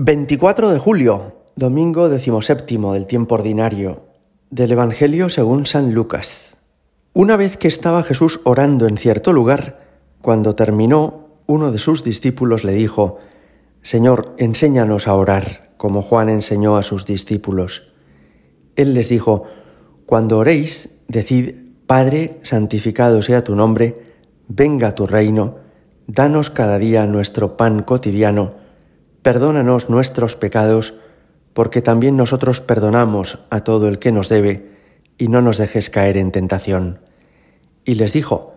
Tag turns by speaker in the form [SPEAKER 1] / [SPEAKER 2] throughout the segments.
[SPEAKER 1] 24 de julio, domingo decimoséptimo del tiempo ordinario, del Evangelio según San Lucas. Una vez que estaba Jesús orando en cierto lugar, cuando terminó, uno de sus discípulos le dijo, Señor, enséñanos a orar, como Juan enseñó a sus discípulos. Él les dijo, Cuando oréis, decid, Padre, santificado sea tu nombre, venga tu reino, danos cada día nuestro pan cotidiano, perdónanos nuestros pecados, porque también nosotros perdonamos a todo el que nos debe, y no nos dejes caer en tentación. Y les dijo,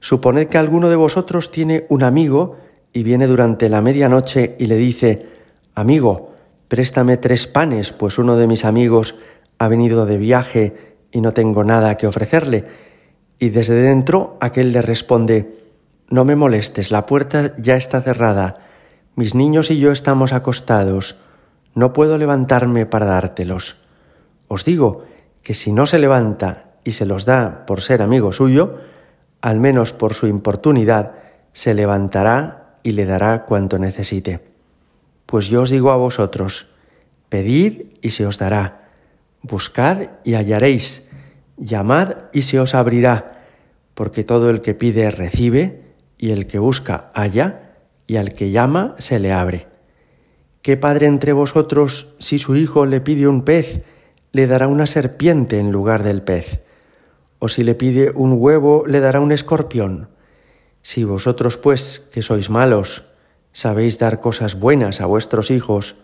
[SPEAKER 1] Suponed que alguno de vosotros tiene un amigo y viene durante la medianoche y le dice, Amigo, préstame tres panes, pues uno de mis amigos ha venido de viaje y no tengo nada que ofrecerle. Y desde dentro aquel le responde, No me molestes, la puerta ya está cerrada mis niños y yo estamos acostados, no puedo levantarme para dártelos. Os digo que si no se levanta y se los da por ser amigo suyo, al menos por su importunidad, se levantará y le dará cuanto necesite. Pues yo os digo a vosotros, pedid y se os dará, buscad y hallaréis, llamad y se os abrirá, porque todo el que pide recibe, y el que busca halla, y al que llama se le abre. ¿Qué padre entre vosotros, si su hijo le pide un pez, le dará una serpiente en lugar del pez? ¿O si le pide un huevo, le dará un escorpión? Si vosotros, pues, que sois malos, sabéis dar cosas buenas a vuestros hijos,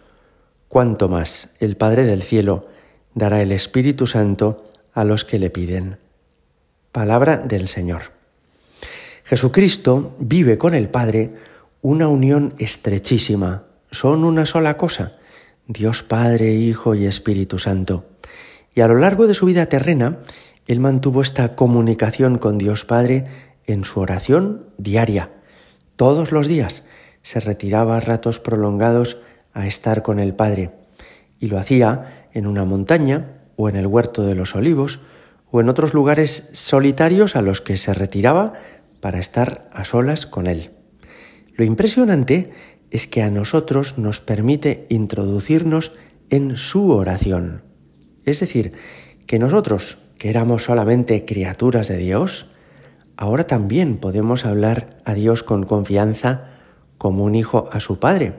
[SPEAKER 1] cuánto más el Padre del cielo dará el Espíritu Santo a los que le piden. Palabra del Señor. Jesucristo vive con el Padre una unión estrechísima. Son una sola cosa, Dios Padre, Hijo y Espíritu Santo. Y a lo largo de su vida terrena, él mantuvo esta comunicación con Dios Padre en su oración diaria. Todos los días se retiraba a ratos prolongados a estar con el Padre. Y lo hacía en una montaña o en el huerto de los olivos o en otros lugares solitarios a los que se retiraba para estar a solas con Él. Lo impresionante es que a nosotros nos permite introducirnos en su oración. Es decir, que nosotros, que éramos solamente criaturas de Dios, ahora también podemos hablar a Dios con confianza como un hijo a su Padre.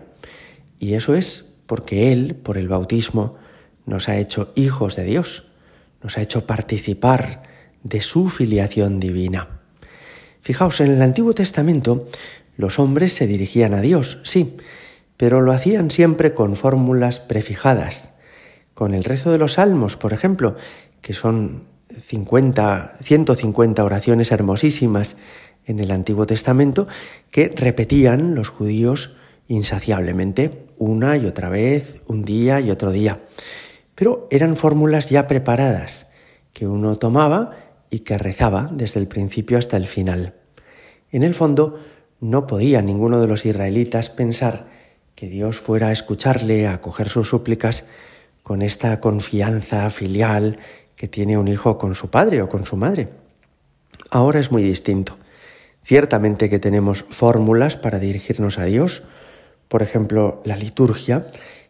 [SPEAKER 1] Y eso es porque Él, por el bautismo, nos ha hecho hijos de Dios, nos ha hecho participar de su filiación divina. Fijaos, en el Antiguo Testamento los hombres se dirigían a Dios, sí, pero lo hacían siempre con fórmulas prefijadas. Con el rezo de los salmos, por ejemplo, que son 50, 150 oraciones hermosísimas en el Antiguo Testamento que repetían los judíos insaciablemente, una y otra vez, un día y otro día. Pero eran fórmulas ya preparadas, que uno tomaba y que rezaba desde el principio hasta el final. En el fondo, no podía ninguno de los israelitas pensar que Dios fuera a escucharle, a acoger sus súplicas con esta confianza filial que tiene un hijo con su padre o con su madre. Ahora es muy distinto. Ciertamente que tenemos fórmulas para dirigirnos a Dios, por ejemplo, la liturgia,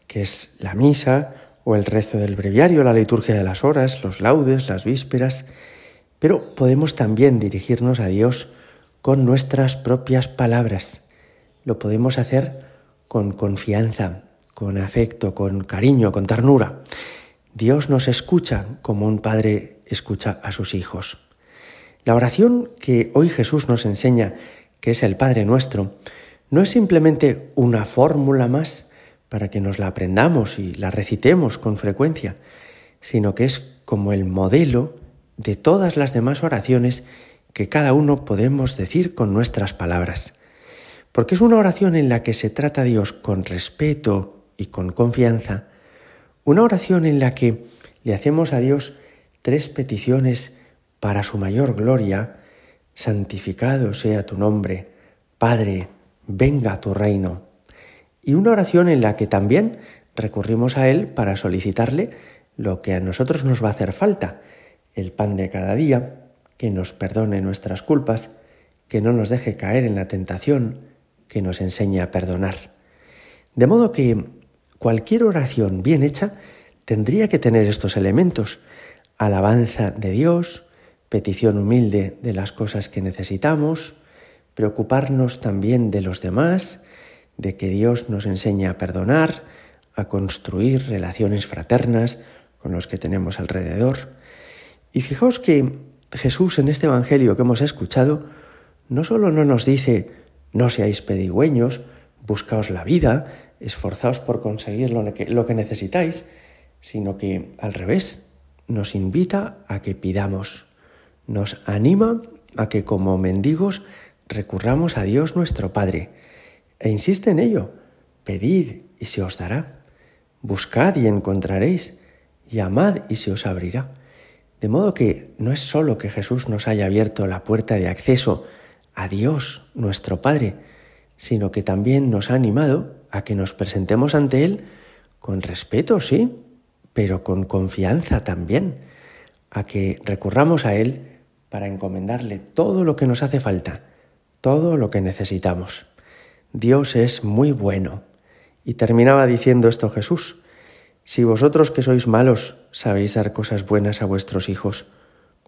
[SPEAKER 1] que es la misa o el rezo del breviario, la liturgia de las horas, los laudes, las vísperas, pero podemos también dirigirnos a Dios con nuestras propias palabras. Lo podemos hacer con confianza, con afecto, con cariño, con ternura. Dios nos escucha como un padre escucha a sus hijos. La oración que hoy Jesús nos enseña, que es el Padre nuestro, no es simplemente una fórmula más para que nos la aprendamos y la recitemos con frecuencia, sino que es como el modelo de todas las demás oraciones que cada uno podemos decir con nuestras palabras. Porque es una oración en la que se trata a Dios con respeto y con confianza, una oración en la que le hacemos a Dios tres peticiones para su mayor gloria, santificado sea tu nombre, Padre, venga tu reino. Y una oración en la que también recurrimos a Él para solicitarle lo que a nosotros nos va a hacer falta, el pan de cada día, que nos perdone nuestras culpas, que no nos deje caer en la tentación, que nos enseñe a perdonar. De modo que cualquier oración bien hecha tendría que tener estos elementos. Alabanza de Dios, petición humilde de las cosas que necesitamos, preocuparnos también de los demás, de que Dios nos enseñe a perdonar, a construir relaciones fraternas con los que tenemos alrededor. Y fijaos que Jesús en este Evangelio que hemos escuchado no solo no nos dice no seáis pedigüeños, buscaos la vida, esforzaos por conseguir lo que, necesitáis, sino que al revés, nos invita a que pidamos, nos anima a que como mendigos recurramos a Dios nuestro Padre, e insiste en ello, pedid y se os dará, buscad y encontraréis, llamad y se os abrirá. De modo que no es sólo que Jesús nos haya abierto la puerta de acceso a Dios, nuestro Padre, sino que también nos ha animado a que nos presentemos ante Él con respeto, sí, pero con confianza también, a que recurramos a Él para encomendarle todo lo que nos hace falta, todo lo que necesitamos. Dios es muy bueno. Y terminaba diciendo esto Jesús, si vosotros que sois malos sabéis dar cosas buenas a vuestros hijos,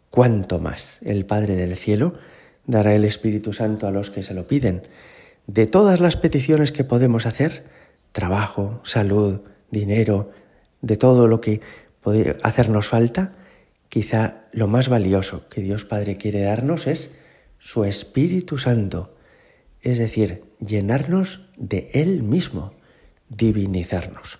[SPEAKER 1] ¿cuánto más el Padre del Cielo dará el Espíritu Santo a los que se lo piden. De todas las peticiones que podemos hacer, trabajo, salud, dinero, de todo lo que puede hacernos falta, quizá lo más valioso que Dios Padre quiere darnos es su Espíritu Santo, es decir, llenarnos de Él mismo, divinizarnos.